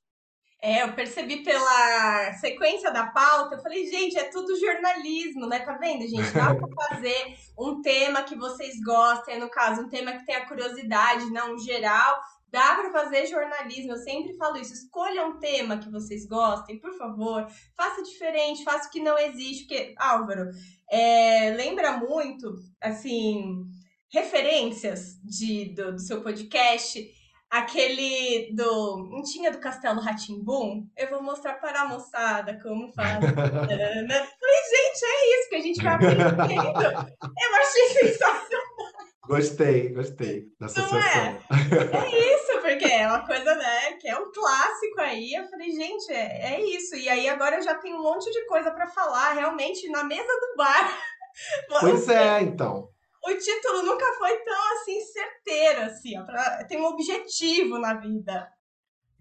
É, eu percebi pela sequência da pauta, eu falei, gente, é tudo jornalismo, né? Tá vendo, gente? Dá pra fazer um tema que vocês gostem, no caso, um tema que tenha curiosidade, não geral. Dá para fazer jornalismo, eu sempre falo isso. Escolha um tema que vocês gostem, por favor. Faça diferente, faça o que não existe. Porque, Álvaro, é, lembra muito, assim, referências de, do, do seu podcast aquele do. Não tinha do Castelo Ratimbum? Eu vou mostrar para a moçada como faz. Falei, gente, é isso que a gente vai aprendendo. Eu achei sensacional. Gostei, gostei da associação. É? é isso, porque é uma coisa, né, que é um clássico aí. Eu falei, gente, é, é isso. E aí agora eu já tenho um monte de coisa para falar, realmente, na mesa do bar. Pois é, então o título nunca foi tão assim certeiro assim, ó, pra, tem um objetivo na vida.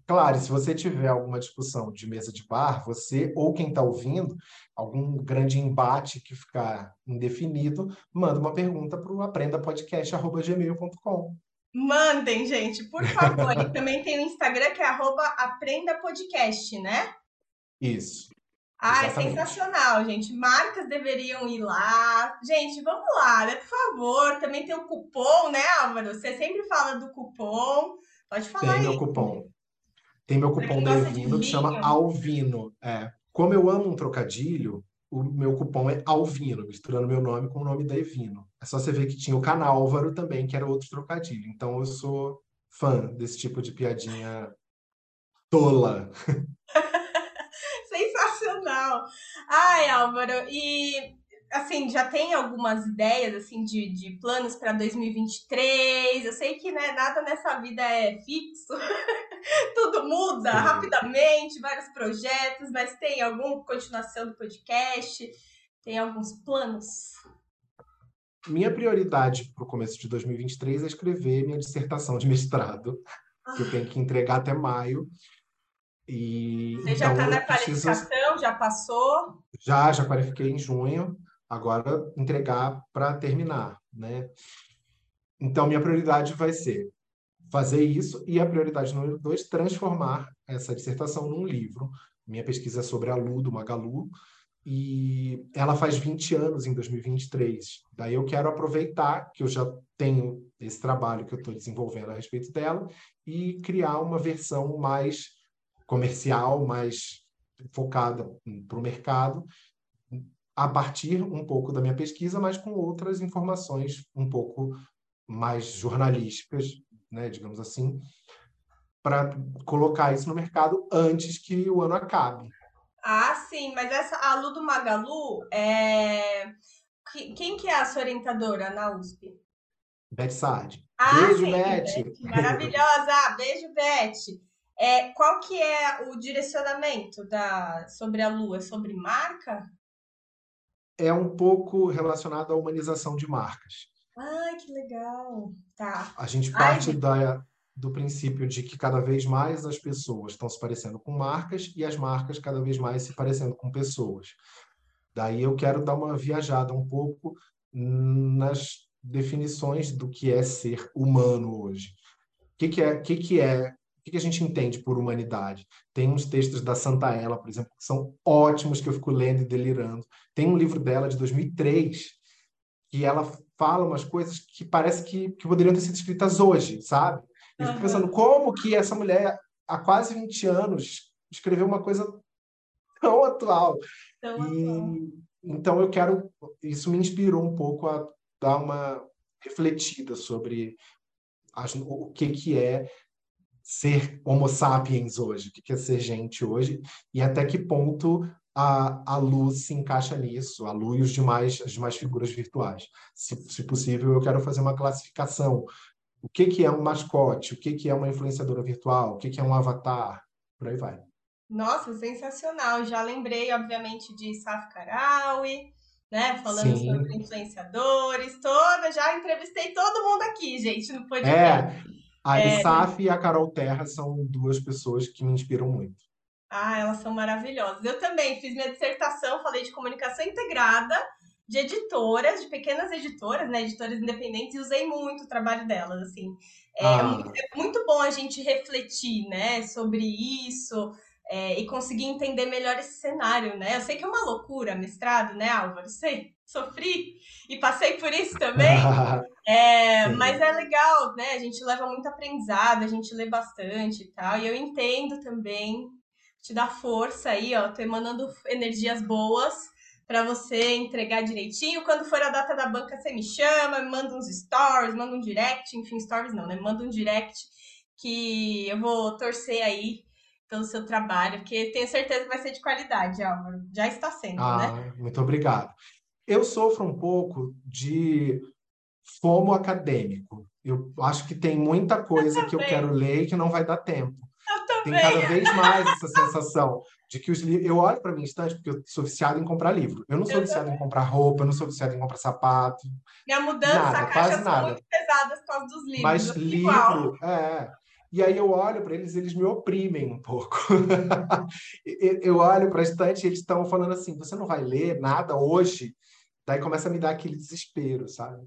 Claro, e se você tiver alguma discussão de mesa de bar, você ou quem está ouvindo, algum grande embate que ficar indefinido, manda uma pergunta para o aprendapodcast.gmail.com. Mandem, gente, por favor. e também tem o Instagram que é arroba aprendapodcast, né? Isso. Ah, é sensacional, gente. Marcas deveriam ir lá. Gente, vamos lá, né? Por favor. Também tem o cupom, né, Álvaro? Você sempre fala do cupom. Pode falar Tem aí. meu cupom. Tem meu cupom da Evino que chama Alvino. É. Como eu amo um trocadilho, o meu cupom é Alvino, misturando meu nome com o nome da Evino. É só você ver que tinha o Canálvaro também, que era outro trocadilho. Então eu sou fã desse tipo de piadinha tola. Ai, Álvaro, e assim, já tem algumas ideias, assim, de, de planos para 2023. Eu sei que, né, nada nessa vida é fixo. Tudo muda Sim. rapidamente, vários projetos, mas tem alguma continuação do podcast? Tem alguns planos? Minha prioridade para o começo de 2023 é escrever minha dissertação de mestrado, que eu tenho que entregar até maio. E, Você então, já está na preciso... qualificação? Já passou? Já, já qualifiquei em junho. Agora entregar para terminar, né? Então, minha prioridade vai ser fazer isso e a prioridade número dois, transformar essa dissertação num livro. Minha pesquisa é sobre a Lu, do Magalu, e ela faz 20 anos em 2023. Daí eu quero aproveitar que eu já tenho esse trabalho que eu estou desenvolvendo a respeito dela e criar uma versão mais comercial, mais focada para o mercado, a partir um pouco da minha pesquisa, mas com outras informações um pouco mais jornalísticas, né, digamos assim, para colocar isso no mercado antes que o ano acabe. Ah, sim, mas essa a Lu do Magalu é quem que é a sua orientadora na USP? Beth Sard. Ah, Beijo, sim, Beth. Beth. Maravilhosa. Beijo, Beth. É, qual que é o direcionamento da sobre a Lu? É sobre marca? É um pouco relacionado à humanização de marcas. Ai, que legal. Tá. A gente parte Ai, da, do princípio de que cada vez mais as pessoas estão se parecendo com marcas e as marcas cada vez mais se parecendo com pessoas. Daí eu quero dar uma viajada um pouco nas definições do que é ser humano hoje. O que, que é, que que é, que, que a gente entende por humanidade? Tem uns textos da Santa Ela, por exemplo, que são ótimos que eu fico lendo e delirando. Tem um livro dela de 2003 que ela fala umas coisas que parece que, que poderiam ter sido escritas hoje, sabe? Eu fico pensando como que essa mulher, há quase 20 anos, escreveu uma coisa tão atual. Tão e, atual. Então eu quero, isso me inspirou um pouco a dar uma refletida sobre as, o que que é ser homo sapiens hoje, o que é ser gente hoje, e até que ponto a, a luz se encaixa nisso, a luz e os demais, as demais figuras virtuais. Se, se possível, eu quero fazer uma classificação o que, que é um mascote, o que, que é uma influenciadora virtual, o que, que é um avatar, por aí vai. Nossa, sensacional. Já lembrei, obviamente, de Saf Karawi, né? Falando Sim. sobre influenciadores, toda, já entrevistei todo mundo aqui, gente, no podcast. É, a é... Saf e a Carol Terra são duas pessoas que me inspiram muito. Ah, elas são maravilhosas. Eu também fiz minha dissertação, falei de comunicação integrada, de editoras, de pequenas editoras, né, editoras independentes, e usei muito o trabalho delas, assim. É, ah. muito, é muito bom a gente refletir, né, sobre isso é, e conseguir entender melhor esse cenário, né? Eu sei que é uma loucura mestrado, né, Álvaro? Sei, sofri e passei por isso também. é, mas é legal, né? A gente leva muito aprendizado, a gente lê bastante e tal. E eu entendo também, te dá força aí, ó. Tô emanando energias boas para você entregar direitinho. Quando for a data da banca, você me chama, me manda uns stories, manda um direct, enfim, stories não, né? Manda um direct que eu vou torcer aí pelo seu trabalho, porque tenho certeza que vai ser de qualidade, Álvaro. Já está sendo, ah, né? Muito obrigado. Eu sofro um pouco de fomo acadêmico. Eu acho que tem muita coisa eu que eu quero ler e que não vai dar tempo. Eu também. Tem cada vez mais essa sensação de que os livros. Eu olho para minha estante porque eu sou viciado em comprar livro. Eu não sou eu viciado também. em comprar roupa, eu não sou viciado em comprar sapato. Minha mudança, nada, quase nada. muito pesadas por causa dos livros. Mas livro, é. E aí eu olho para eles, eles me oprimem um pouco. eu olho para a estante e eles estão falando assim: você não vai ler nada hoje? Daí começa a me dar aquele desespero, sabe?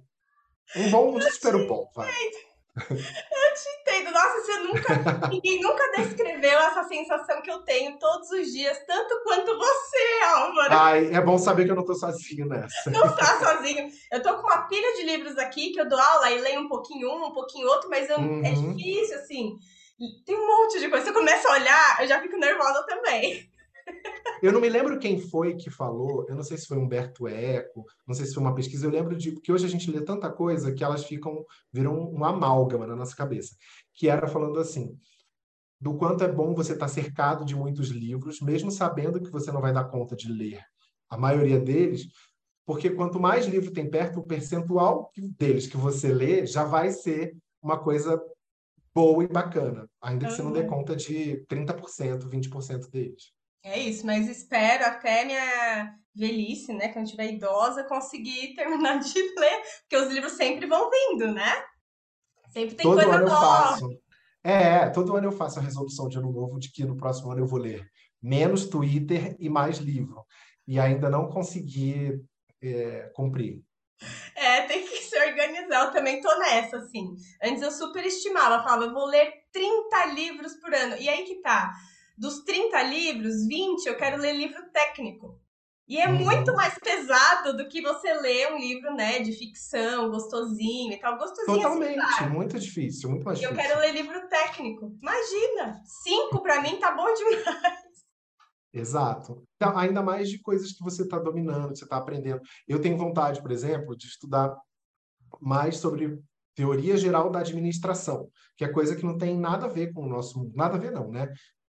Um bom um desespero bom, vai. Eu te entendo. Nossa, você nunca. Ninguém nunca descreveu essa sensação que eu tenho todos os dias, tanto quanto você, Álvaro. Ai, é bom saber que eu não tô sozinho nessa. Não tá sozinho. Eu tô com uma pilha de livros aqui que eu dou aula e leio um pouquinho um, um pouquinho outro, mas eu... É uhum. é difícil, assim. Tem um monte de coisa. Se eu começo a olhar, eu já fico nervosa também. Eu não me lembro quem foi que falou, eu não sei se foi Humberto Eco, não sei se foi uma pesquisa, eu lembro de porque hoje a gente lê tanta coisa que elas ficam, viram um amálgama na nossa cabeça, que era falando assim, do quanto é bom você estar cercado de muitos livros, mesmo sabendo que você não vai dar conta de ler a maioria deles, porque quanto mais livro tem perto, o percentual deles que você lê já vai ser uma coisa boa e bacana, ainda que uhum. você não dê conta de 30%, 20% deles. É isso, mas espero até minha velhice, né, quando tiver idosa, conseguir terminar de ler, porque os livros sempre vão vindo, né? Sempre tem todo coisa ano nova. Eu faço. É, todo ano eu faço a resolução de ano novo de que no próximo ano eu vou ler menos Twitter e mais livro. E ainda não consegui é, cumprir. É, tem que se organizar. Eu também tô nessa, assim. Antes eu superestimava, falava, eu vou ler 30 livros por ano. E aí que tá. Dos 30 livros, 20 eu quero ler livro técnico. E é uhum. muito mais pesado do que você ler um livro, né, de ficção, gostosinho e tal. Gostosinho assim, Totalmente, assim, muito difícil, muito mais difícil. Eu quero ler livro técnico. Imagina, cinco para mim tá bom demais. Exato. Então, ainda mais de coisas que você está dominando, que você está aprendendo. Eu tenho vontade, por exemplo, de estudar mais sobre teoria geral da administração, que é coisa que não tem nada a ver com o nosso mundo. Nada a ver, não, né?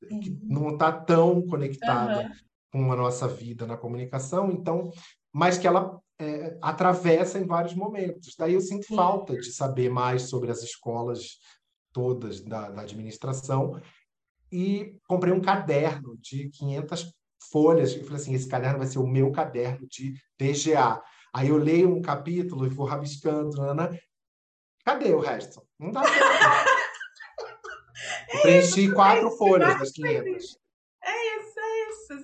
Que não está tão conectada uhum. com a nossa vida na comunicação, então, mas que ela é, atravessa em vários momentos. Daí eu sinto Sim. falta de saber mais sobre as escolas todas da, da administração e comprei um caderno de 500 folhas. E falei assim: esse caderno vai ser o meu caderno de TGA. Aí eu leio um capítulo e vou rabiscando. Nana. Cadê o resto? Não dá tempo. É preenchi quatro folhas das 500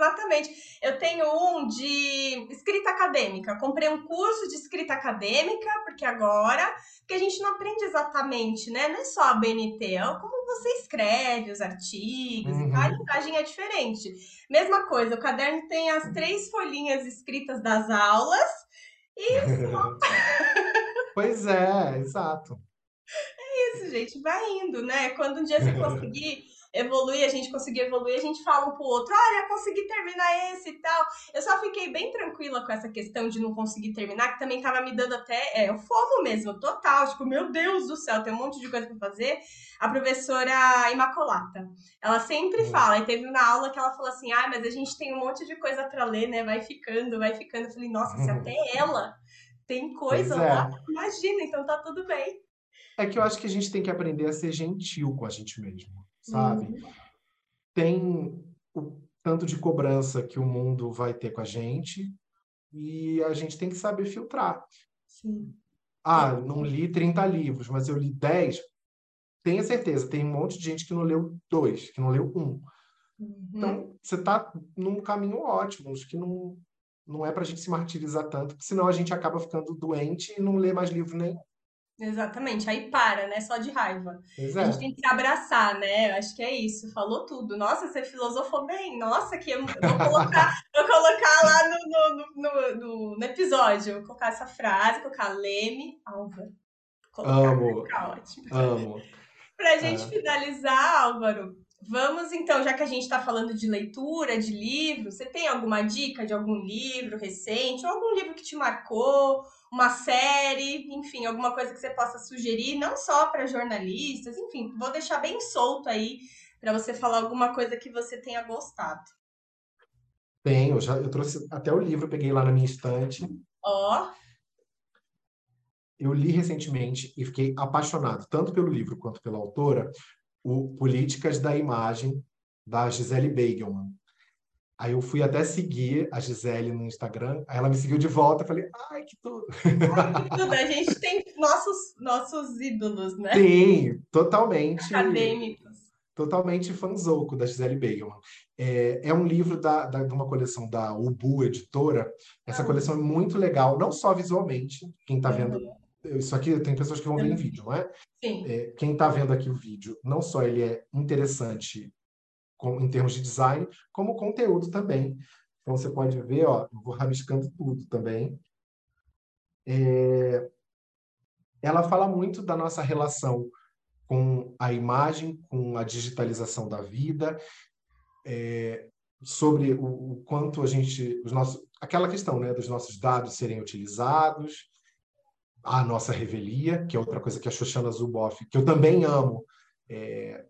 exatamente. Eu tenho um de escrita acadêmica. Comprei um curso de escrita acadêmica, porque agora, que a gente não aprende exatamente, né? Não é só a BNT, é como você escreve os artigos uhum. e tal, a linguagem é diferente. Mesma coisa, o caderno tem as três folhinhas escritas das aulas e Pois é, exato. Isso, gente, vai indo, né? Quando um dia você conseguir evoluir, a gente conseguir evoluir, a gente fala um pro outro, olha, consegui terminar esse e tal. Eu só fiquei bem tranquila com essa questão de não conseguir terminar, que também tava me dando até é, o fomo mesmo, total. Tipo, meu Deus do céu, tem um monte de coisa pra fazer. A professora Imacolata, ela sempre hum. fala, e teve uma aula que ela falou assim, ah, mas a gente tem um monte de coisa para ler, né? Vai ficando, vai ficando. Eu falei, nossa, se até ela tem coisa é. lá, imagina, então tá tudo bem. É que eu acho que a gente tem que aprender a ser gentil com a gente mesmo sabe? Uhum. Tem o tanto de cobrança que o mundo vai ter com a gente e a gente tem que saber filtrar. Sim. Ah, não li 30 livros, mas eu li 10. Tenha certeza, tem um monte de gente que não leu dois, que não leu um. Uhum. Então, você está num caminho ótimo. Acho que não, não é para a gente se martirizar tanto, porque senão a gente acaba ficando doente e não lê mais livro nenhum. Exatamente, aí para, né? Só de raiva. Exato. A gente tem que se abraçar, né? Acho que é isso, falou tudo. Nossa, você filosofou bem. Nossa, que eu vou colocar, vou colocar lá no, no, no, no, episódio. Vou colocar essa frase, colocar Leme Álvaro. Colocar, amo. ótimo. Amo. Pra gente é. finalizar, Álvaro, vamos então, já que a gente está falando de leitura, de livro, você tem alguma dica de algum livro recente, ou algum livro que te marcou? Uma série, enfim, alguma coisa que você possa sugerir, não só para jornalistas, enfim, vou deixar bem solto aí para você falar alguma coisa que você tenha gostado. Tenho, já, eu trouxe até o livro, peguei lá na minha estante. Ó. Oh. Eu li recentemente e fiquei apaixonado, tanto pelo livro quanto pela autora, o Políticas da Imagem, da Gisele Beigelman. Aí eu fui até seguir a Gisele no Instagram, aí ela me seguiu de volta, falei, ai, que tudo! Tudo, a gente tem nossos, nossos ídolos, né? Sim, totalmente. Acadêmicos. Totalmente fanzoco da Gisele Beigelman. É, é um livro da, da, de uma coleção da Ubu Editora. Essa ah. coleção é muito legal, não só visualmente, quem está vendo uhum. isso aqui tem pessoas que vão ver em uhum. vídeo, não é? Sim. É, quem está vendo aqui o vídeo, não só ele é interessante com, em termos de design, como conteúdo também. Então você pode ver, ó, eu vou rabiscando tudo também. É, ela fala muito da nossa relação com a imagem, com a digitalização da vida, é, sobre o, o, quanto a gente, os nossos, aquela questão, né, dos nossos dados serem utilizados, a nossa revelia, que é outra coisa que a Shoshana Zuboff, que eu também amo, é,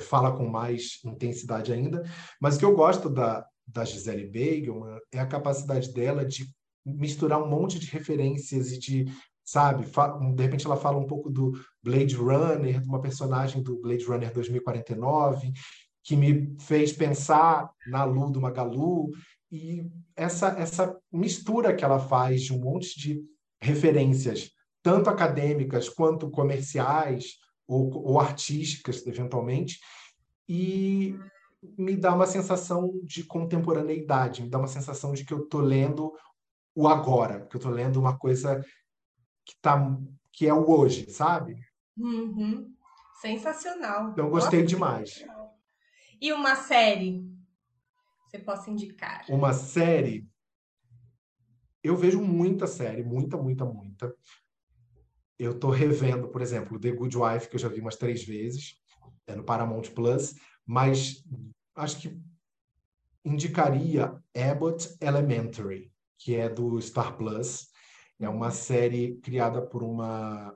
fala com mais intensidade ainda. Mas o que eu gosto da, da Gisele Beigelman é a capacidade dela de misturar um monte de referências e de, sabe, de repente ela fala um pouco do Blade Runner, de uma personagem do Blade Runner 2049, que me fez pensar na Lu do Magalu, e essa, essa mistura que ela faz de um monte de referências, tanto acadêmicas quanto comerciais ou, ou artísticas, eventualmente, e me dá uma sensação de contemporaneidade, me dá uma sensação de que eu estou lendo o agora, que eu estou lendo uma coisa que, tá, que é o hoje, sabe? Uhum. Sensacional. Então, gostei Nossa, demais. E uma série? Você possa indicar? Uma série? Eu vejo muita série, muita, muita, muita. Eu estou revendo, por exemplo, The Good Wife, que eu já vi umas três vezes, é no Paramount Plus, mas acho que indicaria Abbott Elementary, que é do Star Plus. É uma série criada por uma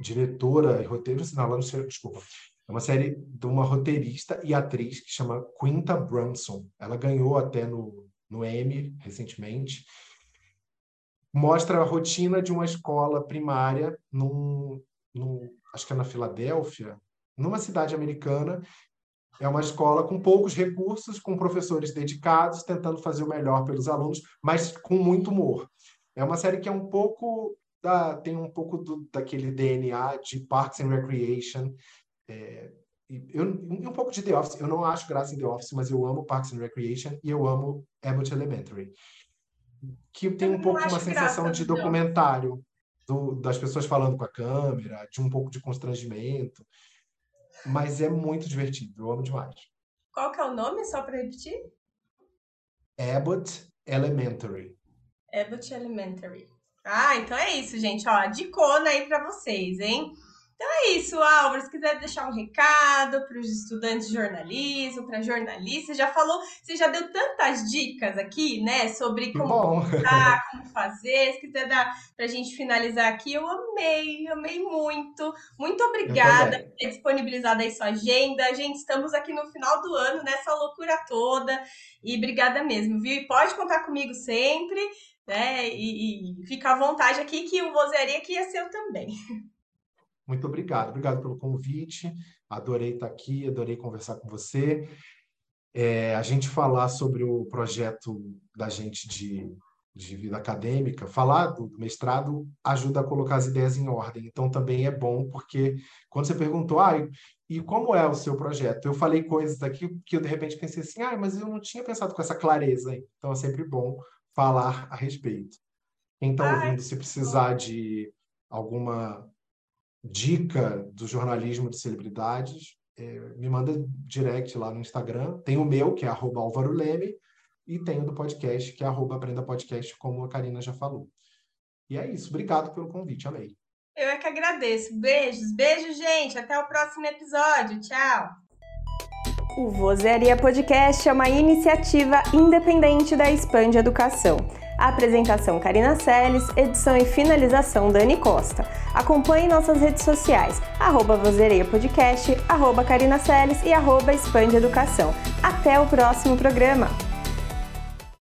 diretora e roteirista, não, não sei, desculpa. É uma série de uma roteirista e atriz que chama Quinta Brunson. Ela ganhou até no, no Emmy recentemente. Mostra a rotina de uma escola primária num, num acho que é na Filadélfia, numa cidade americana é uma escola com poucos recursos, com professores dedicados, tentando fazer o melhor pelos alunos, mas com muito humor. É uma série que é um pouco da, tem um pouco do, daquele DNA de Parks and Recreation. É, eu, um pouco de The Office. Eu não acho graça em The Office, mas eu amo Parks and Recreation e eu amo Abbott Elementary. Que tem um pouco uma sensação de documentário do, das pessoas falando com a câmera, de um pouco de constrangimento. Mas é muito divertido, eu amo demais. Qual que é o nome, só para repetir? Abbott Elementary. Abbott Elementary. Ah, então é isso, gente. Ó, dicona aí para vocês, hein? Então é isso, Álvaro. Se quiser deixar um recado para os estudantes de jornalismo, para jornalistas, já falou, você já deu tantas dicas aqui, né, sobre como contar, como fazer. Se quiser dar para a gente finalizar aqui, eu amei, amei muito. Muito obrigada por ter disponibilizado aí sua agenda. Gente, estamos aqui no final do ano, nessa loucura toda. E obrigada mesmo, viu? E pode contar comigo sempre, né? E, e fica à vontade aqui que o Vozeria aqui é seu também. Muito obrigado. Obrigado pelo convite. Adorei estar aqui, adorei conversar com você. É, a gente falar sobre o projeto da gente de, de vida acadêmica, falar do mestrado ajuda a colocar as ideias em ordem. Então, também é bom, porque quando você perguntou, ah, e como é o seu projeto? Eu falei coisas aqui que eu, de repente, pensei assim, ah, mas eu não tinha pensado com essa clareza. Aí. Então, é sempre bom falar a respeito. Quem está ouvindo, se precisar de alguma dica do jornalismo de celebridades, é, me manda direct lá no Instagram. Tem o meu, que é arroba Álvaro Leme, e tem o do podcast, que é arroba Aprenda Podcast, como a Karina já falou. E é isso. Obrigado pelo convite, amei. Eu é que agradeço. Beijos, beijos, gente. Até o próximo episódio. Tchau. O Vozeria Podcast é uma iniciativa independente da Expande Educação. Apresentação Karina Seles, edição e finalização Dani Costa. Acompanhe nossas redes sociais, arroba Vozereia Podcast, arroba Karina Seles e arroba Expande Educação. Até o próximo programa!